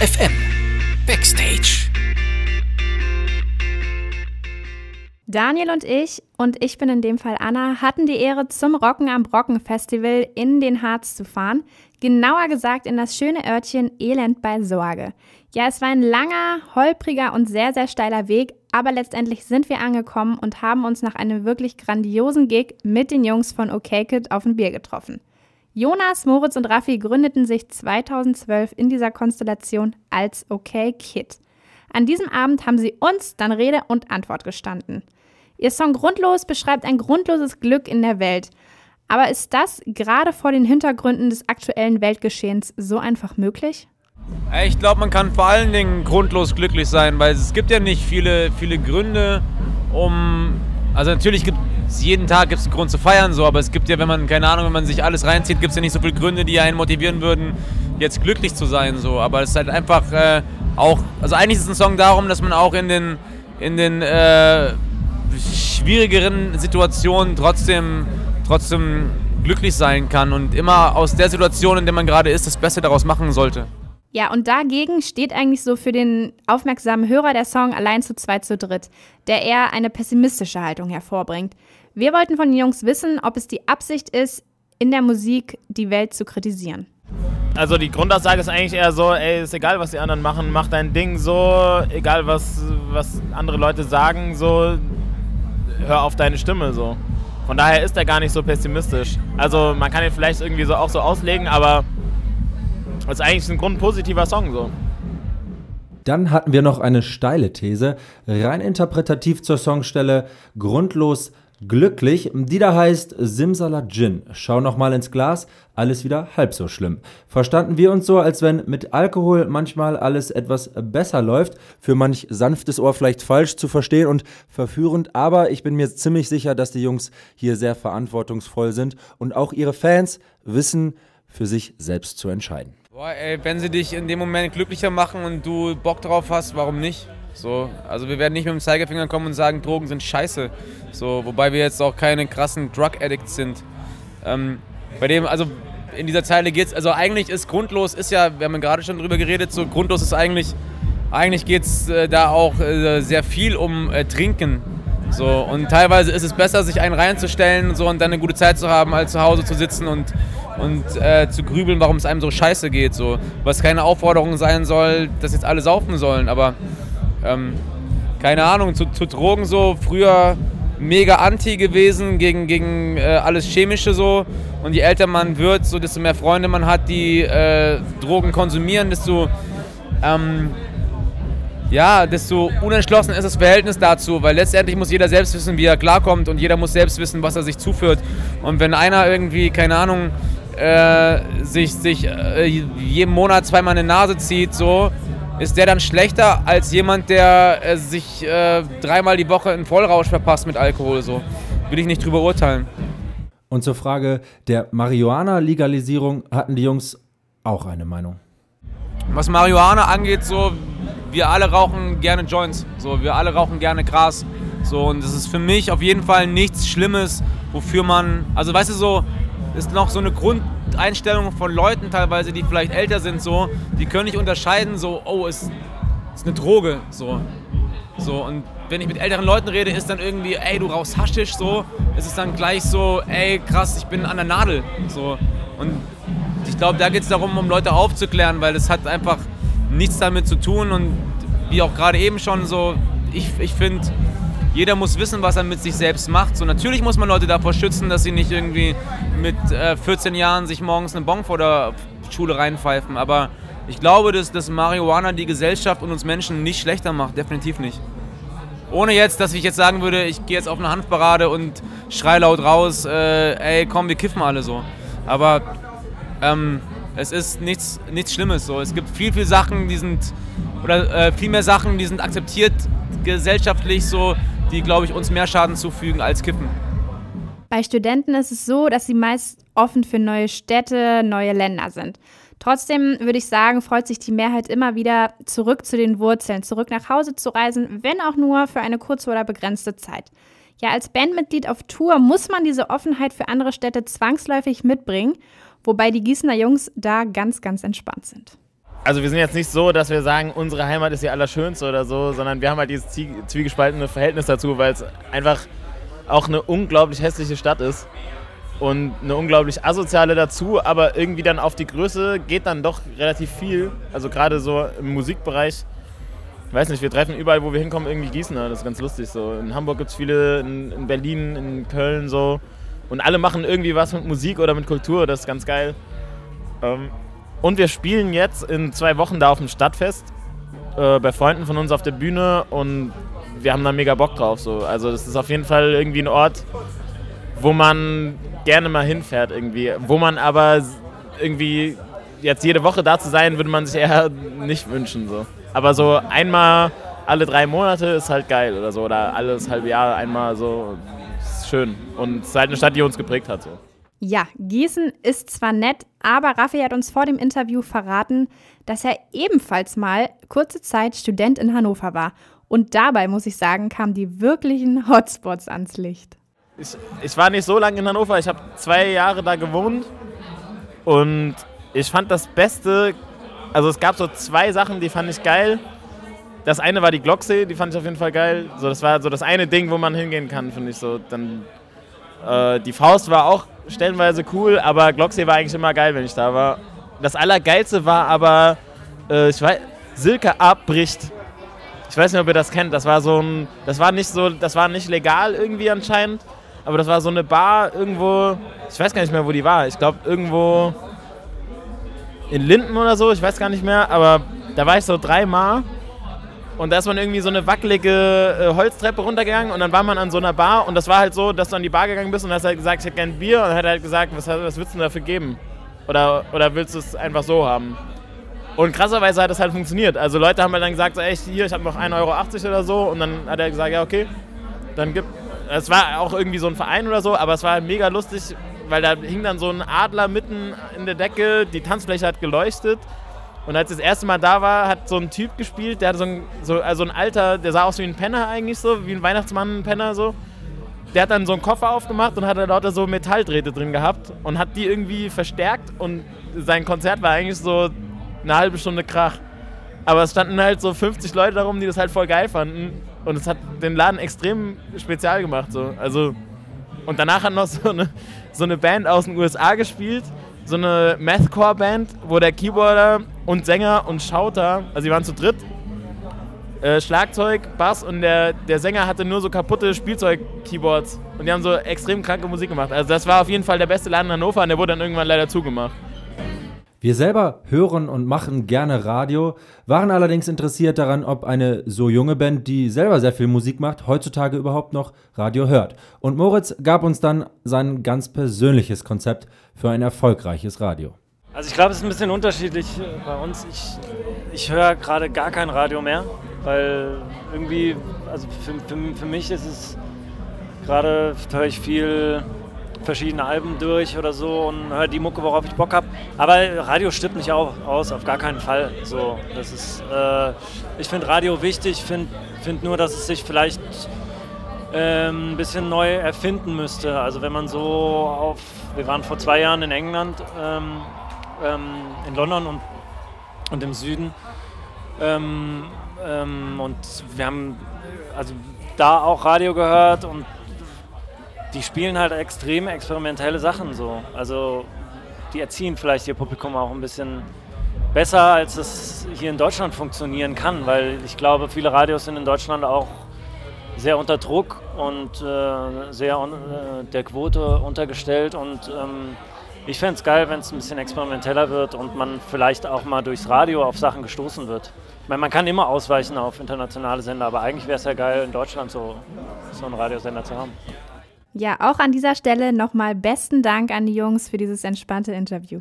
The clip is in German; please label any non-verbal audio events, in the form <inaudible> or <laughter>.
FM Backstage. Daniel und ich, und ich bin in dem Fall Anna, hatten die Ehre, zum Rocken am Brocken Festival in den Harz zu fahren. Genauer gesagt in das schöne Örtchen Elend bei Sorge. Ja, es war ein langer, holpriger und sehr, sehr steiler Weg, aber letztendlich sind wir angekommen und haben uns nach einem wirklich grandiosen Gig mit den Jungs von OK Kid auf ein Bier getroffen. Jonas, Moritz und Raffi gründeten sich 2012 in dieser Konstellation als OK Kid. An diesem Abend haben sie uns dann Rede und Antwort gestanden. Ihr Song Grundlos beschreibt ein grundloses Glück in der Welt. Aber ist das gerade vor den Hintergründen des aktuellen Weltgeschehens so einfach möglich? Ich glaube, man kann vor allen Dingen grundlos glücklich sein, weil es gibt ja nicht viele, viele Gründe, um. Also natürlich gibt jeden Tag gibt's einen Grund zu feiern, so, aber es gibt ja, wenn man, keine Ahnung, wenn man sich alles reinzieht, gibt es ja nicht so viele Gründe, die einen motivieren würden, jetzt glücklich zu sein. So. Aber es ist halt einfach äh, auch. Also eigentlich ist es ein Song darum, dass man auch in den, in den äh, schwierigeren Situationen trotzdem, trotzdem glücklich sein kann und immer aus der Situation, in der man gerade ist, das Beste daraus machen sollte. Ja, und dagegen steht eigentlich so für den aufmerksamen Hörer der Song allein zu zweit zu dritt, der eher eine pessimistische Haltung hervorbringt. Wir wollten von den Jungs wissen, ob es die Absicht ist, in der Musik die Welt zu kritisieren. Also die Grundaussage ist eigentlich eher so, ey, ist egal, was die anderen machen, mach dein Ding so, egal was, was andere Leute sagen, so, hör auf deine Stimme so. Von daher ist er gar nicht so pessimistisch. Also man kann ihn vielleicht irgendwie so auch so auslegen, aber es ist eigentlich ein grundpositiver Song so. Dann hatten wir noch eine steile These, rein interpretativ zur Songstelle, grundlos glücklich, die da heißt Simsalat Gin. Schau noch mal ins Glas, alles wieder halb so schlimm. Verstanden wir uns so, als wenn mit Alkohol manchmal alles etwas besser läuft. Für manch sanftes Ohr vielleicht falsch zu verstehen und verführend, aber ich bin mir ziemlich sicher, dass die Jungs hier sehr verantwortungsvoll sind und auch ihre Fans wissen, für sich selbst zu entscheiden. Boah, ey, wenn sie dich in dem Moment glücklicher machen und du Bock drauf hast, warum nicht? So, also wir werden nicht mit dem Zeigefinger kommen und sagen, Drogen sind scheiße. So, wobei wir jetzt auch keine krassen Drug Addicts sind. Ähm, bei dem, also in dieser Zeile geht's, also eigentlich ist grundlos, ist ja, wir haben gerade schon drüber geredet, so grundlos ist eigentlich, eigentlich geht's äh, da auch äh, sehr viel um äh, Trinken. So, und teilweise ist es besser, sich einen reinzustellen so, und dann eine gute Zeit zu haben, als zu Hause zu sitzen und, und äh, zu grübeln, warum es einem so scheiße geht. So. Was keine Aufforderung sein soll, dass jetzt alle saufen sollen, aber ähm, keine Ahnung, zu, zu, Drogen so früher mega anti gewesen gegen, gegen äh, alles Chemische so. Und je älter man wird, so desto mehr Freunde man hat, die äh, Drogen konsumieren, desto ähm, ja, desto unentschlossen ist das Verhältnis dazu, weil letztendlich muss jeder selbst wissen, wie er klarkommt und jeder muss selbst wissen, was er sich zuführt. Und wenn einer irgendwie, keine Ahnung, äh, sich, sich äh, jeden Monat zweimal eine Nase zieht, so, ist der dann schlechter als jemand, der äh, sich äh, dreimal die Woche in Vollrausch verpasst mit Alkohol? So will ich nicht drüber urteilen. Und zur Frage der Marihuana-Legalisierung hatten die Jungs auch eine Meinung. Was Marihuana angeht, so wir alle rauchen gerne Joints, so wir alle rauchen gerne Gras, so und es ist für mich auf jeden Fall nichts Schlimmes, wofür man, also weißt du so, ist noch so eine Grundeinstellung von Leuten teilweise, die vielleicht älter sind, so, die können nicht unterscheiden, so, oh, es ist, ist eine Droge, so. So, und wenn ich mit älteren Leuten rede, ist dann irgendwie, ey, du rauchst Haschisch, so, ist es dann gleich so, ey, krass, ich bin an der Nadel, so. Und ich glaube, da geht es darum, um Leute aufzuklären, weil es hat einfach nichts damit zu tun und wie auch gerade eben schon so, ich, ich finde, jeder muss wissen, was er mit sich selbst macht. So, natürlich muss man Leute davor schützen, dass sie nicht irgendwie mit äh, 14 Jahren sich morgens einen Bon vor der Schule reinpfeifen. Aber ich glaube, dass, dass Marihuana die Gesellschaft und uns Menschen nicht schlechter macht. Definitiv nicht. Ohne jetzt, dass ich jetzt sagen würde, ich gehe jetzt auf eine Handparade und schrei laut raus, äh, ey, komm, wir kiffen alle so. Aber ähm, es ist nichts, nichts Schlimmes so. Es gibt viel, viel Sachen, die sind, oder äh, viel mehr Sachen, die sind akzeptiert gesellschaftlich so, die, glaube ich, uns mehr Schaden zufügen als Kippen. Bei Studenten ist es so, dass sie meist offen für neue Städte, neue Länder sind. Trotzdem würde ich sagen, freut sich die Mehrheit immer wieder, zurück zu den Wurzeln, zurück nach Hause zu reisen, wenn auch nur für eine kurze oder begrenzte Zeit. Ja, als Bandmitglied auf Tour muss man diese Offenheit für andere Städte zwangsläufig mitbringen, wobei die Gießener Jungs da ganz, ganz entspannt sind. Also wir sind jetzt nicht so, dass wir sagen, unsere Heimat ist die allerschönste oder so, sondern wir haben halt dieses zwiegespaltene Verhältnis dazu, weil es einfach auch eine unglaublich hässliche Stadt ist und eine unglaublich asoziale dazu, aber irgendwie dann auf die Größe geht dann doch relativ viel. Also gerade so im Musikbereich. Ich weiß nicht, wir treffen überall, wo wir hinkommen, irgendwie Gießener. Das ist ganz lustig so. In Hamburg gibt es viele, in, in, Berlin, in Köln so. Und alle machen irgendwie was mit Musik oder mit Kultur. Das ist ganz geil. Ähm, und wir spielen jetzt in zwei Wochen da auf dem Stadtfest äh, bei Freunden von uns auf der Bühne und wir haben da mega Bock drauf. So. Also das ist auf jeden Fall irgendwie ein Ort, wo man gerne mal hinfährt irgendwie. Wo man aber irgendwie jetzt jede Woche da zu sein, würde man sich eher <laughs> nicht wünschen. So. Aber so einmal alle drei Monate ist halt geil oder so. Oder alles halbe Jahr einmal so ist schön. Und es ist halt eine Stadt, die uns geprägt hat. So. Ja, Gießen ist zwar nett, aber Raffi hat uns vor dem Interview verraten, dass er ebenfalls mal kurze Zeit Student in Hannover war. Und dabei, muss ich sagen, kamen die wirklichen Hotspots ans Licht. Ich, ich war nicht so lange in Hannover, ich habe zwei Jahre da gewohnt und ich fand das Beste, also es gab so zwei Sachen, die fand ich geil. Das eine war die Glocksee, die fand ich auf jeden Fall geil. So, das war so das eine Ding, wo man hingehen kann, finde ich so. Dann, äh, die Faust war auch stellenweise cool, aber Glocksee war eigentlich immer geil, wenn ich da war. Das Allergeilste war aber, äh, ich weiß, Silke abbricht. Ich weiß nicht, ob ihr das kennt. Das war so ein, das war nicht so, das war nicht legal irgendwie anscheinend aber das war so eine Bar irgendwo, ich weiß gar nicht mehr, wo die war. Ich glaube irgendwo in Linden oder so, ich weiß gar nicht mehr, aber da war ich so dreimal und da ist man irgendwie so eine wackelige äh, Holztreppe runtergegangen und dann war man an so einer Bar und das war halt so, dass du an die Bar gegangen bist und hast halt gesagt, ich hätte gerne Bier und hat halt gesagt, was, was willst du dafür geben? Oder, oder willst du es einfach so haben? Und krasserweise hat das halt funktioniert. Also Leute haben halt dann gesagt, so, ey, hier, ich habe noch 1,80 Euro oder so und dann hat er gesagt, ja okay, dann gib, es war auch irgendwie so ein Verein oder so, aber es war mega lustig, weil da hing dann so ein Adler mitten in der Decke, die Tanzfläche hat geleuchtet. Und als ich das erste Mal da war, hat so ein Typ gespielt, der hatte so ein, so, also ein alter, der sah aus wie ein Penner eigentlich so, wie ein Weihnachtsmann, ein Penner so. Der hat dann so einen Koffer aufgemacht und hat da lauter so Metalldrähte drin gehabt und hat die irgendwie verstärkt und sein Konzert war eigentlich so eine halbe Stunde Krach. Aber es standen halt so 50 Leute darum, die das halt voll geil fanden. Und es hat den Laden extrem spezial gemacht. So. Also, und danach hat noch so eine, so eine Band aus den USA gespielt. So eine Mathcore-Band, wo der Keyboarder und Sänger und Schauter, also sie waren zu dritt, äh, Schlagzeug, Bass und der, der Sänger hatte nur so kaputte Spielzeug-Keyboards. Und die haben so extrem kranke Musik gemacht. Also das war auf jeden Fall der beste Laden in Hannover und der wurde dann irgendwann leider zugemacht. Wir selber hören und machen gerne Radio, waren allerdings interessiert daran, ob eine so junge Band, die selber sehr viel Musik macht, heutzutage überhaupt noch Radio hört. Und Moritz gab uns dann sein ganz persönliches Konzept für ein erfolgreiches Radio. Also ich glaube, es ist ein bisschen unterschiedlich äh, bei uns. Ich, ich höre gerade gar kein Radio mehr, weil irgendwie, also für, für, für mich ist es gerade, höre ich viel verschiedene Alben durch oder so und höre die Mucke, worauf ich Bock habe. Aber Radio stirbt nicht aus, auf gar keinen Fall. So, das ist, äh, ich finde Radio wichtig, finde find nur, dass es sich vielleicht ähm, ein bisschen neu erfinden müsste. Also wenn man so auf, wir waren vor zwei Jahren in England, ähm, ähm, in London und, und im Süden ähm, ähm, und wir haben also da auch Radio gehört und die spielen halt extrem experimentelle Sachen so. Also die erziehen vielleicht ihr Publikum auch ein bisschen besser, als es hier in Deutschland funktionieren kann, weil ich glaube, viele Radios sind in Deutschland auch sehr unter Druck und äh, sehr äh, der Quote untergestellt und ähm, ich fände es geil, wenn es ein bisschen experimenteller wird und man vielleicht auch mal durchs Radio auf Sachen gestoßen wird. Ich meine, man kann immer ausweichen auf internationale Sender, aber eigentlich wäre es ja geil, in Deutschland so, so einen Radiosender zu haben. Ja, auch an dieser Stelle nochmal besten Dank an die Jungs für dieses entspannte Interview.